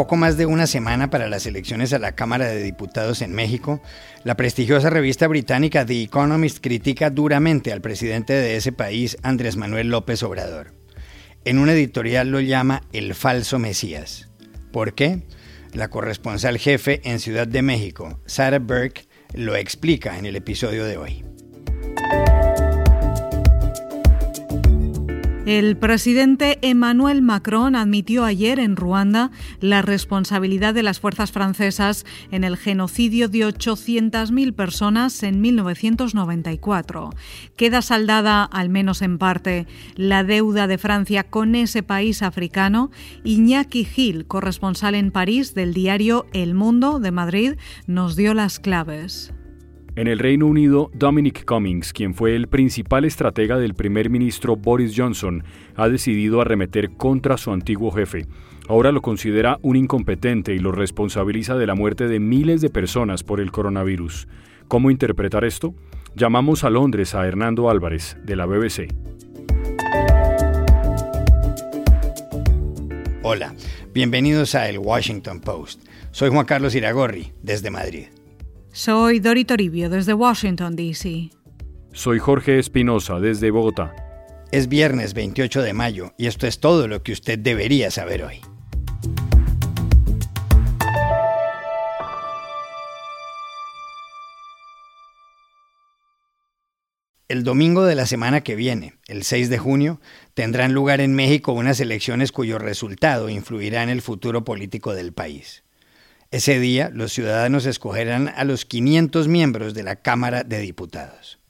poco más de una semana para las elecciones a la Cámara de Diputados en México, la prestigiosa revista británica The Economist critica duramente al presidente de ese país, Andrés Manuel López Obrador. En un editorial lo llama el falso Mesías. ¿Por qué? La corresponsal jefe en Ciudad de México, Sarah Burke, lo explica en el episodio de hoy. El presidente Emmanuel Macron admitió ayer en Ruanda la responsabilidad de las fuerzas francesas en el genocidio de 800.000 personas en 1994. Queda saldada, al menos en parte, la deuda de Francia con ese país africano. Iñaki Gil, corresponsal en París del diario El Mundo de Madrid, nos dio las claves. En el Reino Unido, Dominic Cummings, quien fue el principal estratega del primer ministro Boris Johnson, ha decidido arremeter contra su antiguo jefe. Ahora lo considera un incompetente y lo responsabiliza de la muerte de miles de personas por el coronavirus. ¿Cómo interpretar esto? Llamamos a Londres a Hernando Álvarez, de la BBC. Hola, bienvenidos a El Washington Post. Soy Juan Carlos Iragorri, desde Madrid. Soy Dori Toribio desde Washington, D.C. Soy Jorge Espinosa desde Bogotá. Es viernes 28 de mayo y esto es todo lo que usted debería saber hoy. El domingo de la semana que viene, el 6 de junio, tendrán lugar en México unas elecciones cuyo resultado influirá en el futuro político del país. Ese día los ciudadanos escogerán a los 500 miembros de la Cámara de Diputados.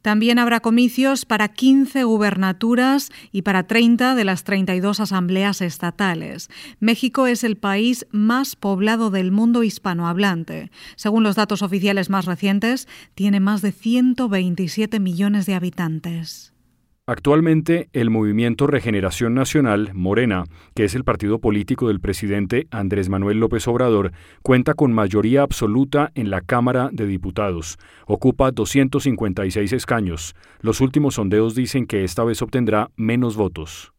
También habrá comicios para 15 gubernaturas y para 30 de las 32 asambleas estatales. México es el país más poblado del mundo hispanohablante. Según los datos oficiales más recientes, tiene más de 127 millones de habitantes. Actualmente, el movimiento Regeneración Nacional, Morena, que es el partido político del presidente Andrés Manuel López Obrador, cuenta con mayoría absoluta en la Cámara de Diputados. Ocupa 256 escaños. Los últimos sondeos dicen que esta vez obtendrá menos votos.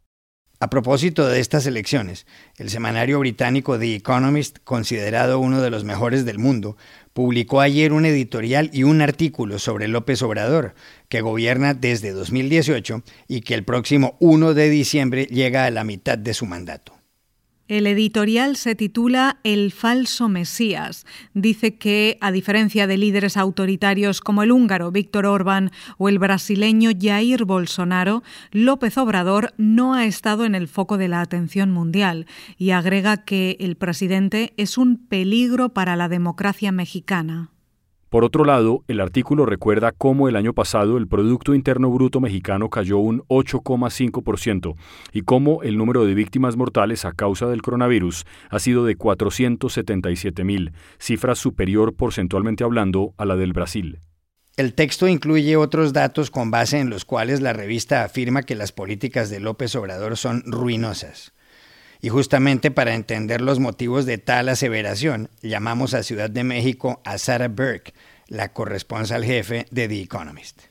A propósito de estas elecciones, el semanario británico The Economist, considerado uno de los mejores del mundo, publicó ayer un editorial y un artículo sobre López Obrador, que gobierna desde 2018 y que el próximo 1 de diciembre llega a la mitad de su mandato. El editorial se titula El falso Mesías. Dice que, a diferencia de líderes autoritarios como el húngaro Víctor Orbán o el brasileño Jair Bolsonaro, López Obrador no ha estado en el foco de la atención mundial y agrega que el presidente es un peligro para la democracia mexicana. Por otro lado, el artículo recuerda cómo el año pasado el Producto Interno Bruto mexicano cayó un 8,5% y cómo el número de víctimas mortales a causa del coronavirus ha sido de 477 mil, cifra superior porcentualmente hablando a la del Brasil. El texto incluye otros datos con base en los cuales la revista afirma que las políticas de López Obrador son ruinosas. Y justamente para entender los motivos de tal aseveración, llamamos a Ciudad de México a Sarah Burke, la corresponsal jefe de The Economist.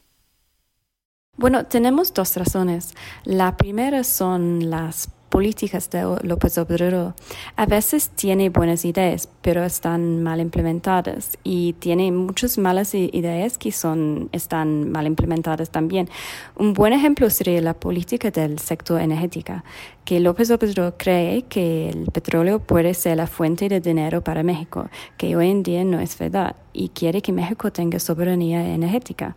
Bueno, tenemos dos razones. La primera son las políticas de López Obrador a veces tiene buenas ideas, pero están mal implementadas y tiene muchas malas ideas que son, están mal implementadas también. Un buen ejemplo sería la política del sector energético, que López Obrador cree que el petróleo puede ser la fuente de dinero para México, que hoy en día no es verdad, y quiere que México tenga soberanía energética.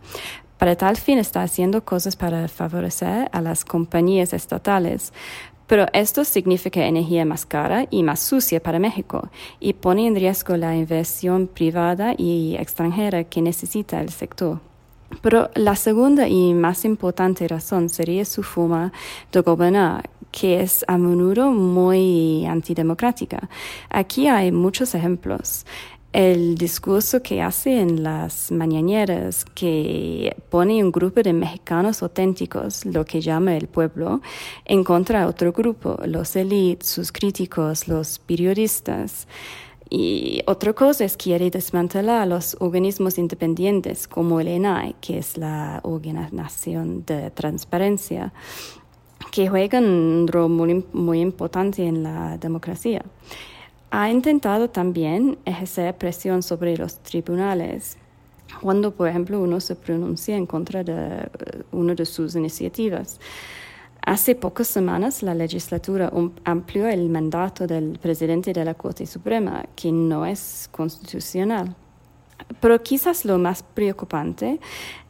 Para tal fin está haciendo cosas para favorecer a las compañías estatales, pero esto significa energía más cara y más sucia para México y pone en riesgo la inversión privada y extranjera que necesita el sector. Pero la segunda y más importante razón sería su forma de gobernar, que es a menudo muy antidemocrática. Aquí hay muchos ejemplos el discurso que hace en las mañaneras, que pone un grupo de mexicanos auténticos, lo que llama el pueblo, en contra de otro grupo, los élites, sus críticos, los periodistas. Y otra cosa es quiere desmantelar los organismos independientes como el ENAI, que es la Organización de Transparencia, que juegan un rol muy, muy importante en la democracia. Ha intentado también ejercer presión sobre los tribunales cuando, por ejemplo, uno se pronuncia en contra de eh, una de sus iniciativas. Hace pocas semanas la legislatura amplió el mandato del presidente de la Corte Suprema, que no es constitucional. Pero quizás lo más preocupante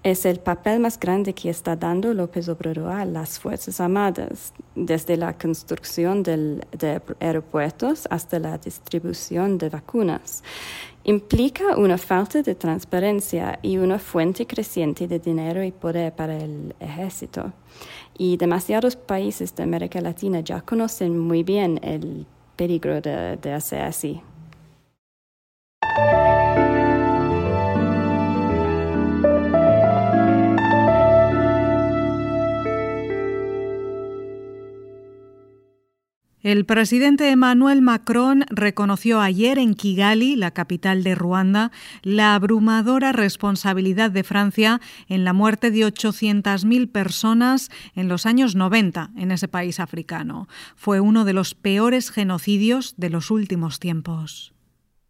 es el papel más grande que está dando López Obrador a las Fuerzas Armadas, desde la construcción de aeropuertos hasta la distribución de vacunas. Implica una falta de transparencia y una fuente creciente de dinero y poder para el ejército. Y demasiados países de América Latina ya conocen muy bien el peligro de, de hacer así. El presidente Emmanuel Macron reconoció ayer en Kigali, la capital de Ruanda, la abrumadora responsabilidad de Francia en la muerte de 800.000 personas en los años 90 en ese país africano. Fue uno de los peores genocidios de los últimos tiempos.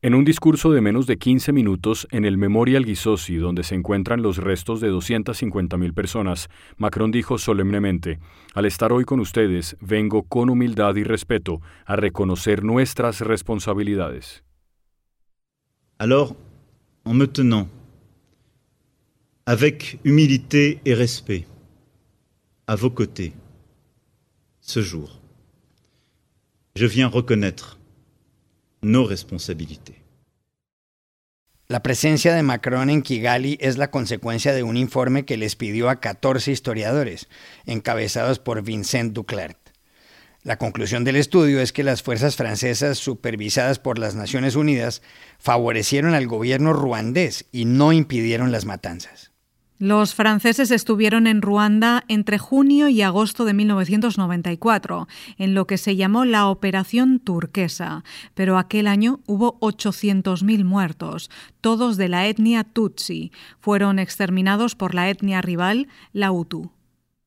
En un discurso de menos de 15 minutos en el Memorial Gisosi, donde se encuentran los restos de 250.000 personas, Macron dijo solemnemente, al estar hoy con ustedes, vengo con humildad y respeto a reconocer nuestras responsabilidades. Alors, en me tenant avec humilité et respect à vos côtés, ce jour, je viens reconnaître nos responsabilités. La presencia de Macron en Kigali es la consecuencia de un informe que les pidió a 14 historiadores, encabezados por Vincent Duclerc. La conclusión del estudio es que las fuerzas francesas supervisadas por las Naciones Unidas favorecieron al gobierno ruandés y no impidieron las matanzas. Los franceses estuvieron en Ruanda entre junio y agosto de 1994, en lo que se llamó la Operación Turquesa, pero aquel año hubo 800.000 muertos, todos de la etnia Tutsi. Fueron exterminados por la etnia rival, la Hutu.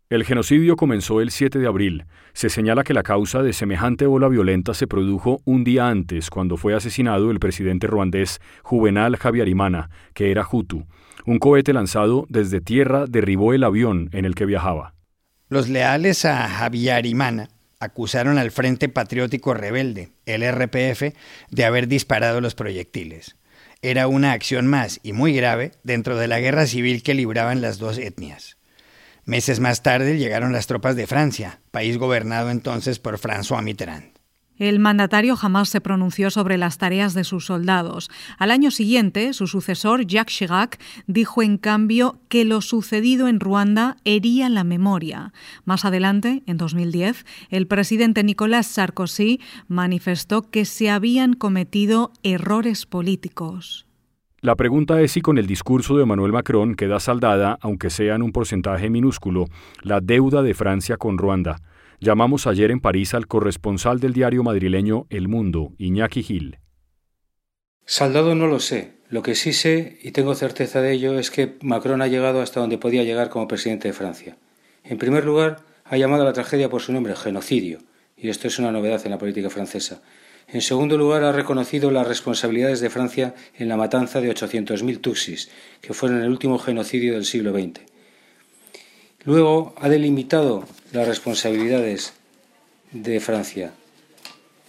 El genocidio comenzó el 7 de abril. Se señala que la causa de semejante ola violenta se produjo un día antes, cuando fue asesinado el presidente ruandés Juvenal Javiarimana, que era Hutu. Un cohete lanzado desde tierra derribó el avión en el que viajaba. Los leales a Javiarimana acusaron al Frente Patriótico Rebelde, el RPF, de haber disparado los proyectiles. Era una acción más y muy grave dentro de la guerra civil que libraban las dos etnias. Meses más tarde llegaron las tropas de Francia, país gobernado entonces por François Mitterrand. El mandatario jamás se pronunció sobre las tareas de sus soldados. Al año siguiente, su sucesor, Jacques Chirac, dijo en cambio que lo sucedido en Ruanda hería la memoria. Más adelante, en 2010, el presidente Nicolas Sarkozy manifestó que se habían cometido errores políticos. La pregunta es si con el discurso de Emmanuel Macron queda saldada, aunque sea en un porcentaje minúsculo, la deuda de Francia con Ruanda. Llamamos ayer en París al corresponsal del diario madrileño El Mundo, Iñaki Gil. Saldado no lo sé. Lo que sí sé, y tengo certeza de ello, es que Macron ha llegado hasta donde podía llegar como presidente de Francia. En primer lugar, ha llamado a la tragedia por su nombre, genocidio, y esto es una novedad en la política francesa. En segundo lugar, ha reconocido las responsabilidades de Francia en la matanza de 800.000 Tutsis, que fueron el último genocidio del siglo XX. Luego, ha delimitado las responsabilidades de Francia.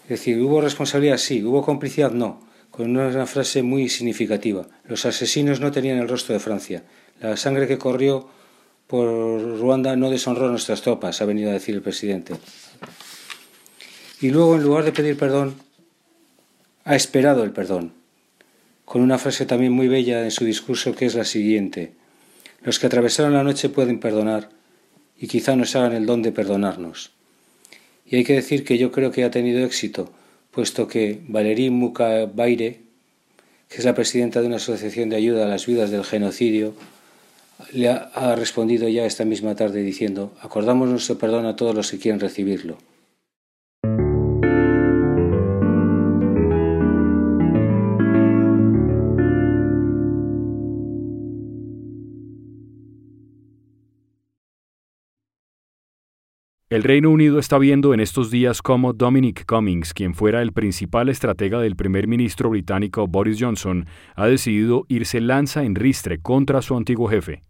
Es decir, ¿hubo responsabilidad? Sí. ¿Hubo complicidad? No. Con una frase muy significativa. Los asesinos no tenían el rostro de Francia. La sangre que corrió por Ruanda no deshonró a nuestras tropas, ha venido a decir el presidente. Y luego, en lugar de pedir perdón, ha esperado el perdón, con una frase también muy bella en su discurso que es la siguiente. Los que atravesaron la noche pueden perdonar y quizá nos hagan el don de perdonarnos. Y hay que decir que yo creo que ha tenido éxito, puesto que Valérie Mukabaire, que es la presidenta de una asociación de ayuda a las viudas del genocidio, le ha respondido ya esta misma tarde diciendo, acordamos nuestro perdón a todos los que quieren recibirlo. El Reino Unido está viendo en estos días cómo Dominic Cummings, quien fuera el principal estratega del primer ministro británico Boris Johnson, ha decidido irse lanza en ristre contra su antiguo jefe.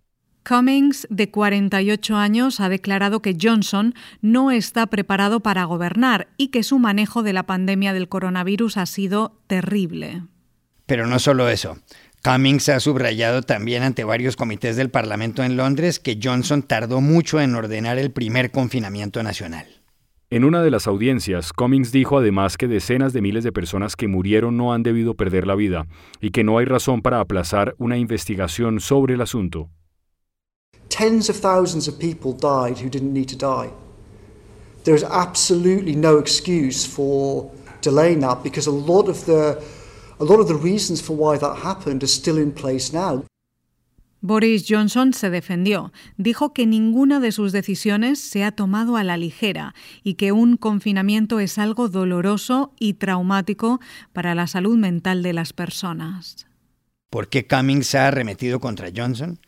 Cummings, de 48 años, ha declarado que Johnson no está preparado para gobernar y que su manejo de la pandemia del coronavirus ha sido terrible. Pero no solo eso. Cummings ha subrayado también ante varios comités del Parlamento en Londres que Johnson tardó mucho en ordenar el primer confinamiento nacional. En una de las audiencias, Cummings dijo además que decenas de miles de personas que murieron no han debido perder la vida y que no hay razón para aplazar una investigación sobre el asunto. Tens of thousands of people died who didn't need to die. There is absolutely no excuse for delaying that because a lot of the a lot of the reasons for why that happened are still in place now. Boris Johnson se defendió. Dijo que ninguna de sus decisiones se ha tomado a la ligera y que un confinamiento es algo doloroso y traumático para la salud mental de las personas. ¿Por qué Cummings se ha arremetido contra Johnson?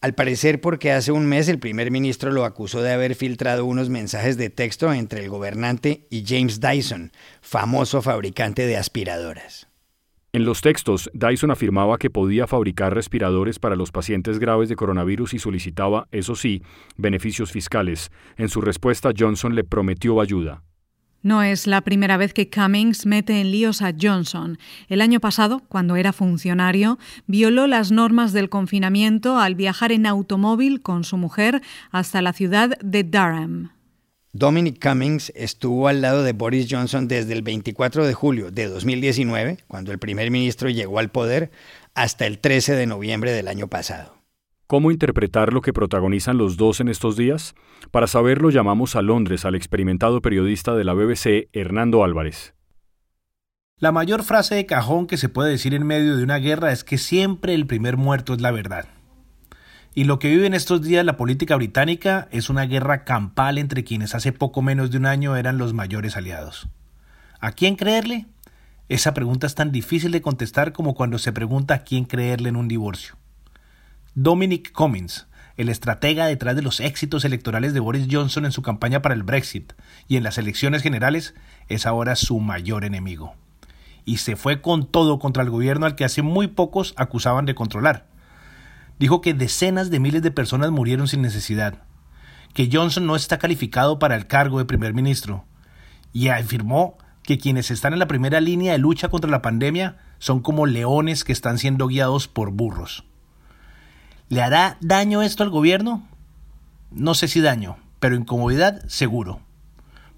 Al parecer porque hace un mes el primer ministro lo acusó de haber filtrado unos mensajes de texto entre el gobernante y James Dyson, famoso fabricante de aspiradoras. En los textos, Dyson afirmaba que podía fabricar respiradores para los pacientes graves de coronavirus y solicitaba, eso sí, beneficios fiscales. En su respuesta, Johnson le prometió ayuda. No es la primera vez que Cummings mete en líos a Johnson. El año pasado, cuando era funcionario, violó las normas del confinamiento al viajar en automóvil con su mujer hasta la ciudad de Durham. Dominic Cummings estuvo al lado de Boris Johnson desde el 24 de julio de 2019, cuando el primer ministro llegó al poder, hasta el 13 de noviembre del año pasado. ¿Cómo interpretar lo que protagonizan los dos en estos días? Para saberlo llamamos a Londres al experimentado periodista de la BBC, Hernando Álvarez. La mayor frase de cajón que se puede decir en medio de una guerra es que siempre el primer muerto es la verdad. Y lo que vive en estos días la política británica es una guerra campal entre quienes hace poco menos de un año eran los mayores aliados. ¿A quién creerle? Esa pregunta es tan difícil de contestar como cuando se pregunta a quién creerle en un divorcio. Dominic Cummings, el estratega detrás de los éxitos electorales de Boris Johnson en su campaña para el Brexit y en las elecciones generales, es ahora su mayor enemigo. Y se fue con todo contra el gobierno al que hace muy pocos acusaban de controlar dijo que decenas de miles de personas murieron sin necesidad, que Johnson no está calificado para el cargo de primer ministro, y afirmó que quienes están en la primera línea de lucha contra la pandemia son como leones que están siendo guiados por burros. ¿Le hará daño esto al gobierno? No sé si daño, pero incomodidad seguro.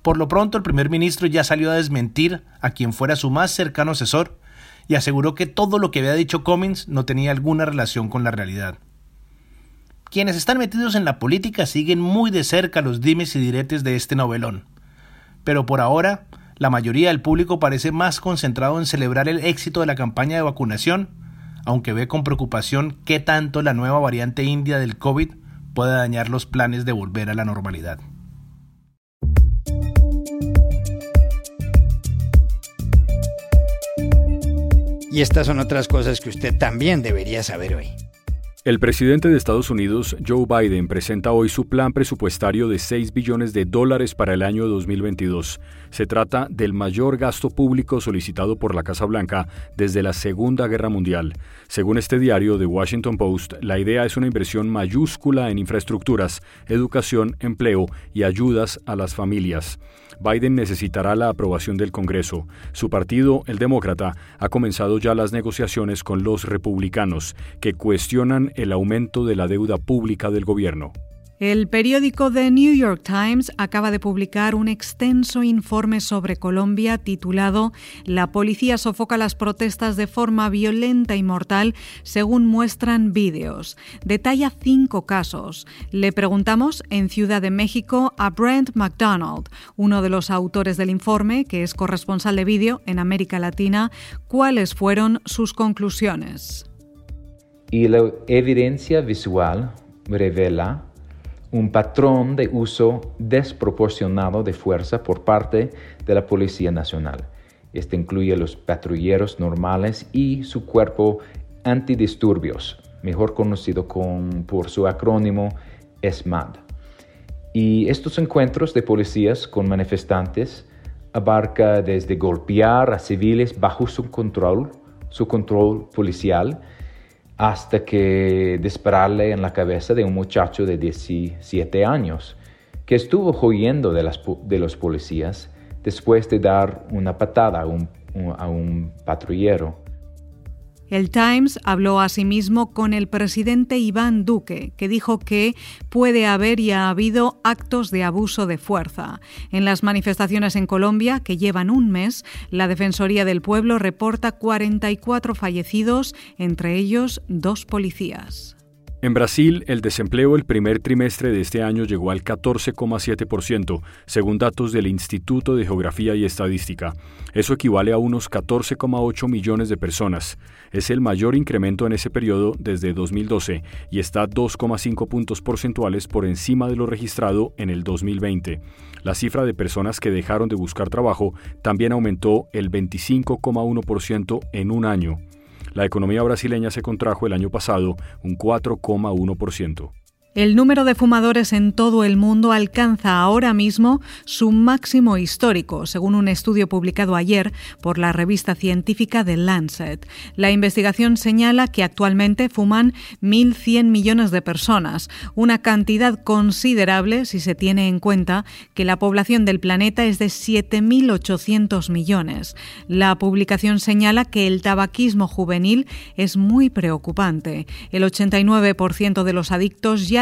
Por lo pronto el primer ministro ya salió a desmentir a quien fuera su más cercano asesor y aseguró que todo lo que había dicho Cummings no tenía alguna relación con la realidad. Quienes están metidos en la política siguen muy de cerca los dimes y diretes de este novelón. Pero por ahora, la mayoría del público parece más concentrado en celebrar el éxito de la campaña de vacunación, aunque ve con preocupación qué tanto la nueva variante india del COVID puede dañar los planes de volver a la normalidad. Y estas son otras cosas que usted también debería saber hoy. El presidente de Estados Unidos, Joe Biden, presenta hoy su plan presupuestario de 6 billones de dólares para el año 2022. Se trata del mayor gasto público solicitado por la Casa Blanca desde la Segunda Guerra Mundial. Según este diario The Washington Post, la idea es una inversión mayúscula en infraestructuras, educación, empleo y ayudas a las familias. Biden necesitará la aprobación del Congreso. Su partido, el Demócrata, ha comenzado ya las negociaciones con los republicanos, que cuestionan el aumento de la deuda pública del gobierno. El periódico The New York Times acaba de publicar un extenso informe sobre Colombia titulado La policía sofoca las protestas de forma violenta y mortal según muestran vídeos. Detalla cinco casos. Le preguntamos en Ciudad de México a Brent McDonald, uno de los autores del informe, que es corresponsal de vídeo en América Latina, cuáles fueron sus conclusiones. Y la evidencia visual revela un patrón de uso desproporcionado de fuerza por parte de la Policía Nacional. Este incluye los patrulleros normales y su cuerpo antidisturbios, mejor conocido por su acrónimo SMAD. Y estos encuentros de policías con manifestantes abarca desde golpear a civiles bajo su control, su control policial, hasta que dispararle en la cabeza de un muchacho de 17 años que estuvo huyendo de, los policías después de dar una patada a un patrullero. El Times habló asimismo con el presidente Iván Duque, que dijo que puede haber y ha habido actos de abuso de fuerza. En las manifestaciones en Colombia, que llevan un mes, la Defensoría del Pueblo reporta 44 fallecidos, entre ellos dos policías. En Brasil, el desempleo el primer trimestre de este año llegó al 14,7%, según datos del Instituto de Geografía y Estadística. Eso equivale a unos 14,8 millones de personas. Es el mayor incremento en ese periodo desde 2012 y está 2,5 puntos porcentuales por encima de lo registrado en el 2020. La cifra de personas que dejaron de buscar trabajo también aumentó el 25,1% en un año. La economía brasileña se contrajo el año pasado un 4,1%. El número de fumadores en todo el mundo alcanza ahora mismo su máximo histórico, según un estudio publicado ayer por la revista científica The Lancet. La investigación señala que actualmente fuman 1.100 millones de personas, una cantidad considerable si se tiene en cuenta que la población del planeta es de 7.800 millones. La publicación señala que el tabaquismo juvenil es muy preocupante. El 89% de los adictos ya